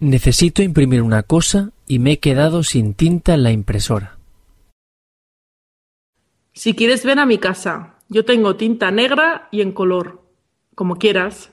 Necesito imprimir una cosa y me he quedado sin tinta en la impresora. Si quieres ven a mi casa. Yo tengo tinta negra y en color. Como quieras.